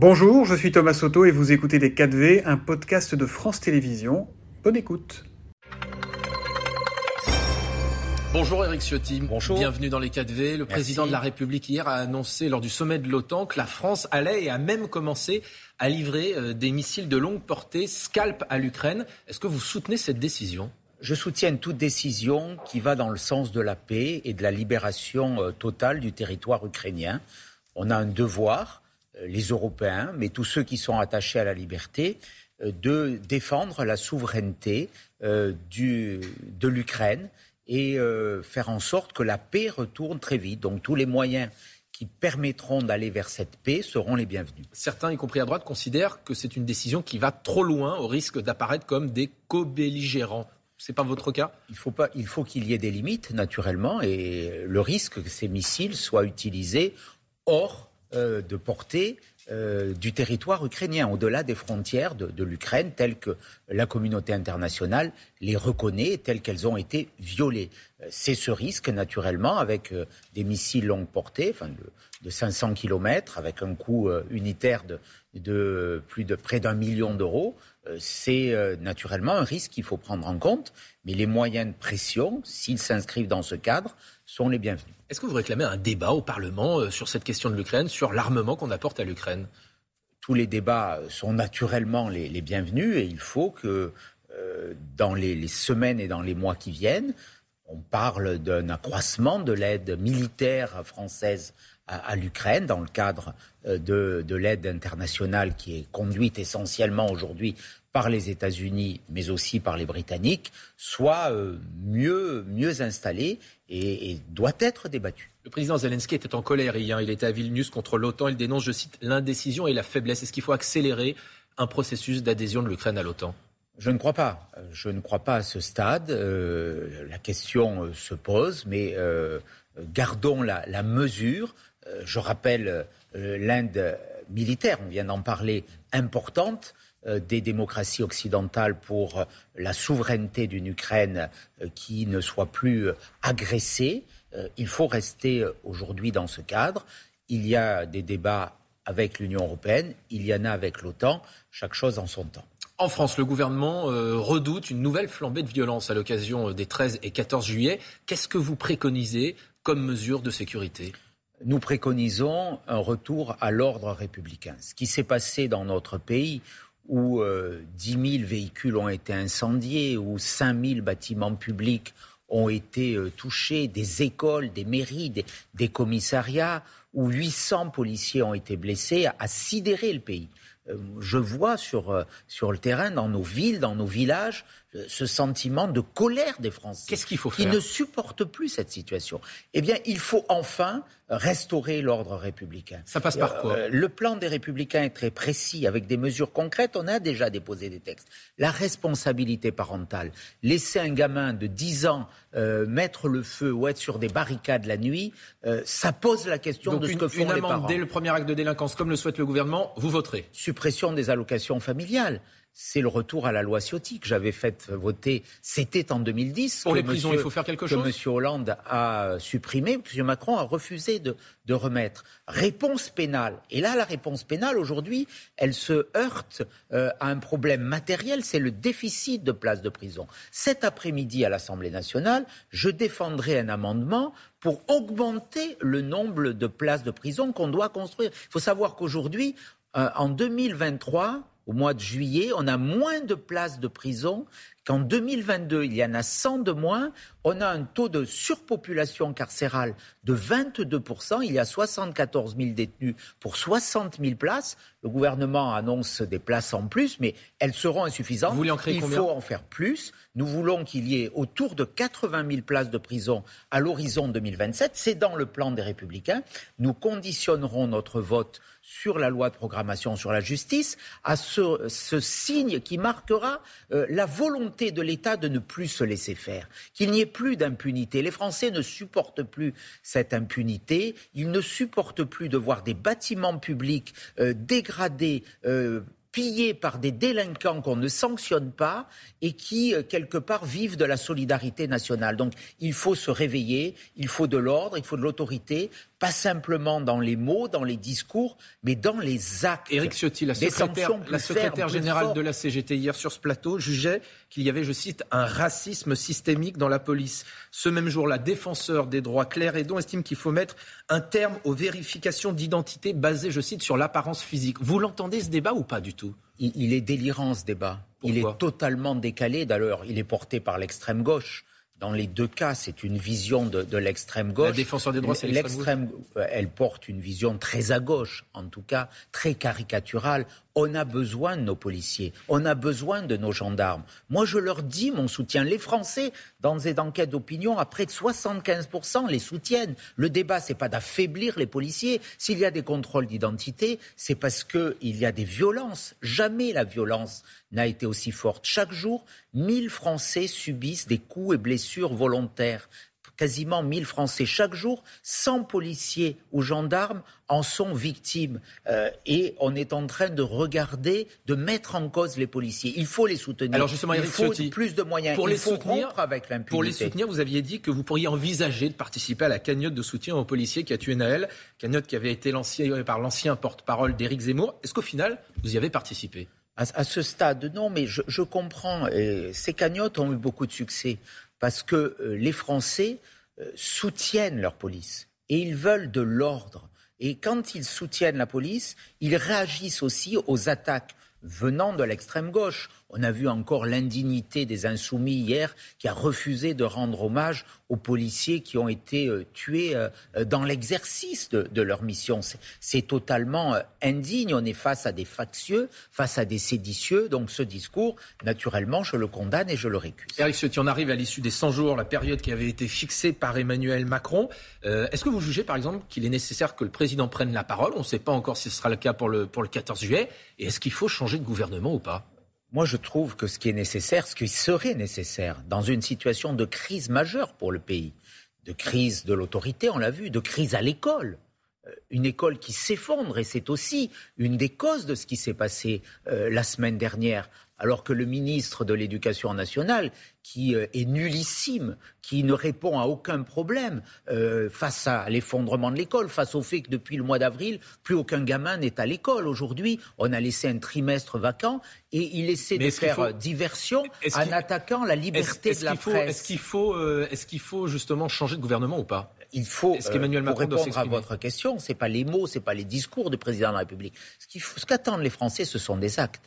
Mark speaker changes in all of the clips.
Speaker 1: Bonjour, je suis Thomas Soto et vous écoutez Les 4V, un podcast de France Télévisions. Bonne écoute.
Speaker 2: Bonjour Eric Ciotti.
Speaker 3: Bonjour.
Speaker 2: Bienvenue dans les 4V. Le président de la République hier a annoncé lors du sommet de l'OTAN que la France allait et a même commencé à livrer euh, des missiles de longue portée Scalp à l'Ukraine. Est-ce que vous soutenez cette décision?
Speaker 3: Je soutiens toute décision qui va dans le sens de la paix et de la libération euh, totale du territoire ukrainien. On a un devoir euh, les Européens, mais tous ceux qui sont attachés à la liberté, euh, de défendre la souveraineté euh, du, de l'Ukraine et faire en sorte que la paix retourne très vite. Donc tous les moyens qui permettront d'aller vers cette paix seront les bienvenus.
Speaker 2: Certains, y compris à droite, considèrent que c'est une décision qui va trop loin au risque d'apparaître comme des co-belligérants. C'est pas votre cas?
Speaker 3: Il faut pas, il faut qu'il y ait des limites naturellement et le risque que ces missiles soient utilisés hors euh, de portée euh, du territoire ukrainien, au-delà des frontières de, l'Ukraine, telles que la communauté internationale les reconnaît, telles qu'elles ont été violées. Euh, c'est ce risque, naturellement, avec des missiles longue portée, enfin de, 500 km, avec un coût unitaire de, de plus de près d'un million d'euros. C'est naturellement un risque qu'il faut prendre en compte, mais les moyens de pression, s'ils s'inscrivent dans ce cadre, sont les bienvenus.
Speaker 2: Est-ce que vous réclamez un débat au Parlement euh, sur cette question de l'Ukraine, sur l'armement qu'on apporte à l'Ukraine?
Speaker 3: Tous les débats sont naturellement les, bienvenus et il faut que euh, dans les, semaines et dans les mois qui viennent, on parle d'un accroissement de l'aide militaire française à, l'Ukraine dans le cadre euh, de, de l'aide internationale qui est conduite essentiellement aujourd'hui par les États-Unis, mais aussi par les Britanniques, soit mieux, mieux installée et, doit être débattu.
Speaker 2: Le président Zelensky était en colère hier. Il était à Vilnius contre l'OTAN. Il dénonce, je cite, l'indécision et la faiblesse. Est-ce qu'il faut accélérer un processus d'adhésion de l'Ukraine à l'OTAN?
Speaker 3: Je ne crois pas. Je ne crois pas à ce stade. Euh, la question euh, se pose, mais euh, gardons la, mesure. je rappelle l'Inde militaire, on vient d'en parler, importante. Euh, des démocraties occidentales pour euh, la souveraineté d'une Ukraine euh, qui ne soit plus agressée. Il faut rester aujourd'hui dans ce cadre. Il y a des débats avec l'Union européenne, il y en a avec l'OTAN, chaque chose en son temps.
Speaker 2: En France, le gouvernement redoute une nouvelle flambée de violence à l'occasion des 13 et 14 juillet. Qu'est-ce que vous préconisez comme mesure de sécurité?
Speaker 3: Nous préconisons un retour à l'ordre républicain. Ce qui s'est passé dans notre pays, où euh, 10 000 véhicules ont été incendiés, où 5 000 bâtiments publics ont été euh, touchés, des écoles, des mairies, des, commissariats, où 800 policiers ont été blessés, a sidéré le pays. Euh, je vois sur, euh, sur le terrain, dans nos villes, dans nos villages, ce sentiment de colère des Français.
Speaker 2: Qu'est-ce qu'il faut faire
Speaker 3: Qui ne supportent plus cette situation. Eh bien, il faut enfin restaurer l'ordre républicain.
Speaker 2: Ça passe par quoi
Speaker 3: euh, Le plan des républicains est très précis, avec des mesures concrètes. On a déjà déposé des textes. La responsabilité parentale. Laisser un gamin de 10 ans euh, mettre le feu ou être sur des barricades la nuit, euh, ça pose la question de ce que font
Speaker 2: une
Speaker 3: les parents.
Speaker 2: Dès le premier acte de délinquance, comme le souhaite le gouvernement, vous voterez
Speaker 3: Suppression des allocations familiales c'est le retour à la loi Ciotti que j'avais fait voter. C'était en 2010.
Speaker 2: Pour les prisons, il faut faire quelque chose.
Speaker 3: Que M. Hollande a supprimé, M. Macron a refusé de, remettre. Réponse pénale. Et là, la réponse pénale, aujourd'hui, elle se heurte euh, à un problème matériel, c'est le déficit de places de prison. Cet après-midi, à l'Assemblée nationale, je défendrai un amendement pour augmenter le nombre de places de prison qu'on doit construire. Il faut savoir qu'aujourd'hui, euh, en 2023, au mois de juillet, on a moins de places de prison qu'en 2022. Il y en a 100 de moins. On a un taux de surpopulation carcérale de 22%. Il y a 74 000 détenus pour 60 000 places. Le gouvernement annonce des places en plus, mais elles seront insuffisantes.
Speaker 2: Vous voulez en créer
Speaker 3: Il faut en faire plus. Nous voulons qu'il y ait autour de 80 000 places de prison à l'horizon 2027. C'est dans le plan des Républicains. Nous conditionnerons notre vote sur la loi de programmation sur la justice à ce, signe qui marquera euh, la volonté de l'État de ne plus se laisser faire, qu'il n'y ait plus d'impunité. Les Français ne supportent plus cette impunité, ils ne supportent plus de voir des bâtiments publics euh, dégradés. Euh, pillés par des délinquants qu'on ne sanctionne pas et qui, quelque part, vivent de la solidarité nationale. Donc, il faut se réveiller, il faut de l'ordre, il faut de l'autorité pas simplement dans les mots, dans les discours, mais dans les actes.
Speaker 2: Éric Ciotti, la secrétaire, la secrétaire générale de la CGT hier sur ce plateau, jugeait qu'il y avait, je cite, un racisme systémique dans la police. Ce même jour, la défenseur des droits Claire Edon estime qu'il faut mettre un terme aux vérifications d'identité basées, je cite, sur l'apparence physique. Vous l'entendez ce débat ou pas du tout?
Speaker 3: Il, est délirant ce débat. il est totalement décalé. D'ailleurs, il est porté par l'extrême gauche. Dans les deux cas, c'est une vision de, l'extrême gauche. La
Speaker 2: défenseur des droits, c'est l'extrême
Speaker 3: euh, Elle porte une vision très à gauche, en tout cas très caricaturale. On a besoin de nos policiers, on a besoin de nos gendarmes. Moi, je leur dis mon soutien. Les Français, dans des enquêtes d'opinion, à près de 75%, les soutiennent. Le débat, c'est pas d'affaiblir les policiers. S'il y a des contrôles d'identité, c'est parce qu'il y a des violences. Jamais la violence n'a été aussi forte. Chaque jour, 1000 Français subissent des coups et blessures volontaires quasiment 1000 Français chaque jour, 100 policiers ou gendarmes en sont victimes. Euh, et on est en train de regarder, de mettre en cause les policiers. Il faut les soutenir.
Speaker 2: Alors justement,
Speaker 3: Il faut plus de moyens.
Speaker 2: Pour
Speaker 3: Il
Speaker 2: les
Speaker 3: faut
Speaker 2: soutenir,
Speaker 3: avec l'impunité.
Speaker 2: Pour les soutenir, vous aviez dit que vous pourriez envisager de participer à la cagnotte de soutien aux policiers qui a tué Naël, cagnotte qui avait été lancée par l'ancien porte-parole d'Éric Zemmour. Est-ce qu'au final, vous y avez participé?
Speaker 3: À, ce stade, non, mais je, je comprends. Et ces cagnottes ont eu beaucoup de succès parce que euh, les Français euh, soutiennent leur police et ils veulent de l'ordre. Et quand ils soutiennent la police, ils réagissent aussi aux attaques venant de l'extrême gauche. On a vu encore l'indignité des insoumis hier qui a refusé de rendre hommage aux policiers qui ont été euh, tués euh, dans l'exercice de, leur mission. C'est totalement euh, indigne. On est face à des factieux, face à des séditieux. Donc ce discours, naturellement, je le condamne et je le récuse.
Speaker 2: Eric Ciotti, on arrive à l'issue des 100 jours, la période qui avait été fixée par Emmanuel Macron. Est-ce que vous jugez, par exemple, qu'il est nécessaire que le président prenne la parole? On ne sait pas encore si ce sera le cas pour le, pour le 14 juillet. Et est-ce qu'il faut changer de gouvernement ou pas?
Speaker 3: Moi, je trouve que ce qui est nécessaire, ce qui serait nécessaire dans une situation de crise majeure pour le pays, de crise de l'autorité, on l'a vu, de crise à l'école, euh, une école qui s'effondre, et c'est aussi une des causes de ce qui s'est passé euh, la semaine dernière, alors que le ministre de l'Éducation nationale, qui euh, est nullissime, qui ne répond à aucun problème euh, face à l'effondrement de l'école, face au fait que depuis le mois d'avril, plus aucun gamin n'est à l'école. Aujourd'hui, on a laissé un trimestre vacant et il essaie de faire diversion en attaquant la liberté de la presse.
Speaker 2: Est-ce qu'il faut, euh, qu'il faut justement changer de gouvernement ou pas?
Speaker 3: Il faut, est Macron pour répondre à votre question, c'est pas les mots, c'est pas les discours du président de la République. Ce qu'attendent les Français, ce sont des actes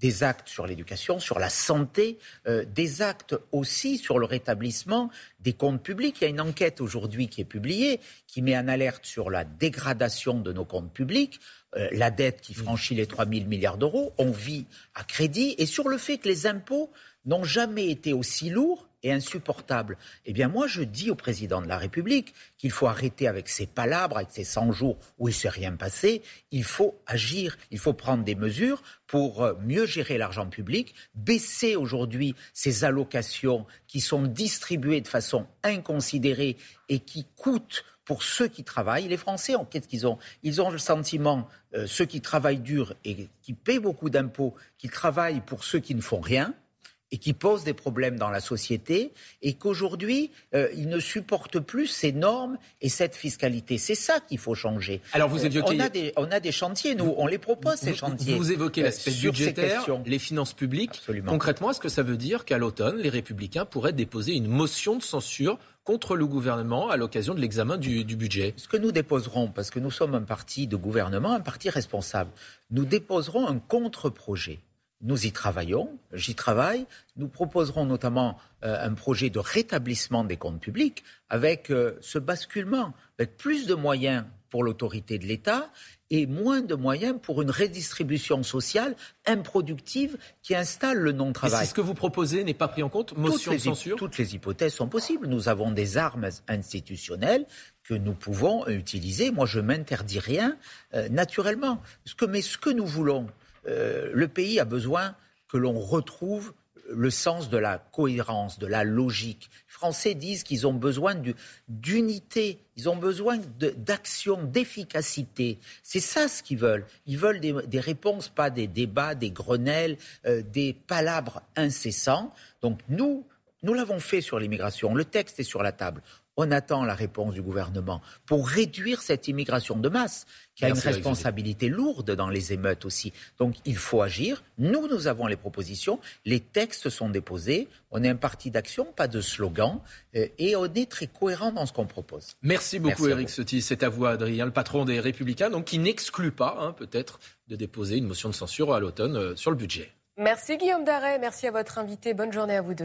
Speaker 3: des actes sur l'éducation, sur la santé, euh, des actes aussi sur le rétablissement des comptes publics. Il y a une enquête aujourd'hui qui est publiée qui met en alerte sur la dégradation de nos comptes publics, euh, la dette qui franchit les 3 000 milliards d'euros, on vit à crédit, et sur le fait que les impôts n'ont jamais été aussi lourds et insupportable. Eh bien, moi, je dis au président de la République qu'il faut arrêter avec ces palabres, avec ces 100 jours où il ne s'est rien passé. Il faut agir, il faut prendre des mesures pour euh, mieux gérer l'argent public, baisser aujourd'hui ces allocations qui sont distribuées de façon inconsidérée et qui coûtent pour ceux qui travaillent. Les Français, qu'est-ce qu'ils ont? Ils ont le sentiment, euh, ceux qui travaillent dur et qui paient beaucoup d'impôts, qu'ils travaillent pour ceux qui ne font rien et qui pose des problèmes dans la société et qu'aujourd'hui, euh, ils ne supportent plus ces normes et cette fiscalité. C'est ça qu'il faut changer.
Speaker 2: Alors vous évoquez...
Speaker 3: on, a des, on a des chantiers, nous, on les propose, ces chantiers.
Speaker 2: Vous évoquez euh, l'aspect budgétaire, les finances publiques. Concrètement, est-ce que ça veut dire qu'à l'automne, les républicains pourraient déposer une motion de censure contre le gouvernement à l'occasion de l'examen du, du, budget?
Speaker 3: Ce que nous déposerons, parce que nous sommes un parti de gouvernement, un parti responsable, nous déposerons un contre-projet nous y travaillons, j'y travaille. Nous proposerons notamment euh, un projet de rétablissement des comptes publics avec euh, ce basculement, avec plus de moyens pour l'autorité de l'État et moins de moyens pour une redistribution sociale improductive qui installe le non-travail.
Speaker 2: Si ce que vous proposez n'est pas pris en compte, motion
Speaker 3: toutes
Speaker 2: de censure
Speaker 3: Toutes les hypothèses sont possibles. Nous avons des armes institutionnelles que nous pouvons utiliser. Moi, je m'interdis rien euh, naturellement. Ce que, mais ce que nous voulons, euh, le pays a besoin que l'on retrouve le sens de la cohérence, de la logique. Les Français disent qu'ils ont besoin d'unité, ils ont besoin d'action, d'efficacité. C'est ça ce qu'ils veulent. Ils veulent des, réponses, pas des débats, des grenelles, euh, des palabres incessants. Donc nous, Nous l'avons fait sur l'immigration. Le texte est sur la table. On attend la réponse du gouvernement pour réduire cette immigration de masse, qui a une responsabilité lourde dans les émeutes aussi. Donc il faut agir. Nous, nous avons les propositions. Les textes sont déposés. On est un parti d'action, pas de slogan. Euh, et on est très cohérent dans ce qu'on propose.
Speaker 2: Merci beaucoup, Eric Sotti. C'est à vous, Adrien, le patron des Républicains, donc qui n'exclut pas, hein, peut-être, de déposer une motion de censure à l'automne euh, sur le budget.
Speaker 4: Merci, Guillaume Darret. Merci à votre invité. Bonne journée à vous deux.